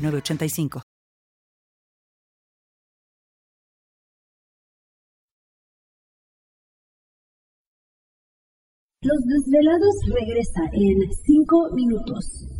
985. Los desvelados regresa en 5 minutos.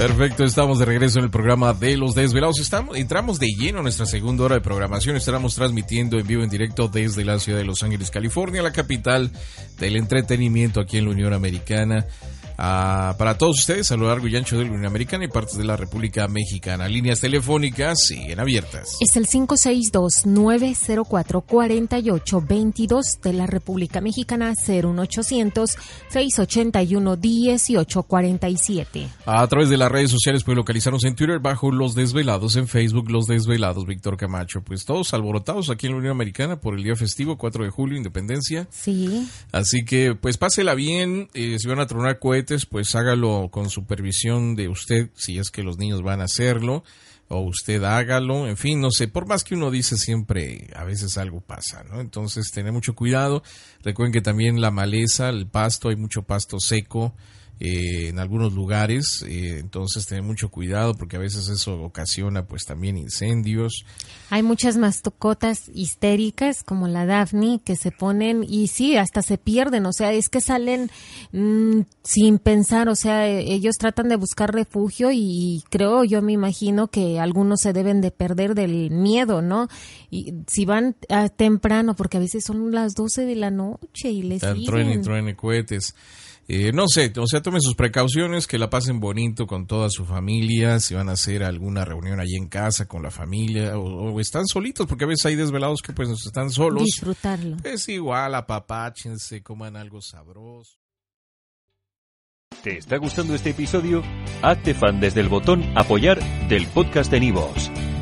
Perfecto, estamos de regreso en el programa de Los Desvelados. Estamos, entramos de lleno a nuestra segunda hora de programación. Estaremos transmitiendo en vivo en directo desde la ciudad de Los Ángeles, California, la capital del entretenimiento aquí en la Unión Americana. Ah, para todos ustedes a lo largo y ancho de la Unión Americana y partes de la República Mexicana. Líneas telefónicas siguen abiertas. Es el 562-904-4822 de la República Mexicana, 01800-681-1847. A través de las redes sociales pueden localizarnos en Twitter bajo Los Desvelados, en Facebook Los Desvelados, Víctor Camacho. Pues todos alborotados aquí en la Unión Americana por el día festivo, 4 de julio, Independencia. Sí. Así que pues pásela bien, eh, si van a tronar cohetes, pues hágalo con supervisión de usted, si es que los niños van a hacerlo, o usted hágalo, en fin, no sé, por más que uno dice siempre, a veces algo pasa, ¿no? Entonces, tener mucho cuidado. Recuerden que también la maleza, el pasto, hay mucho pasto seco. Eh, en algunos lugares, eh, entonces tener mucho cuidado porque a veces eso ocasiona pues también incendios. Hay muchas mascotas histéricas como la Daphne que se ponen y sí, hasta se pierden, o sea, es que salen mm, sin pensar, o sea, eh, ellos tratan de buscar refugio y creo, yo me imagino que algunos se deben de perder del miedo, ¿no? Y si van ah, temprano, porque a veces son las 12 de la noche y les siguen. truene truene cohetes. Eh, no sé, o sea, tomen sus precauciones, que la pasen bonito con toda su familia, si van a hacer alguna reunión allí en casa con la familia, o, o están solitos, porque a veces hay desvelados que pues están solos. Disfrutarlo. Es igual, apapáchense, coman algo sabroso. ¿Te está gustando este episodio? Hazte fan desde el botón Apoyar del podcast de Nivos.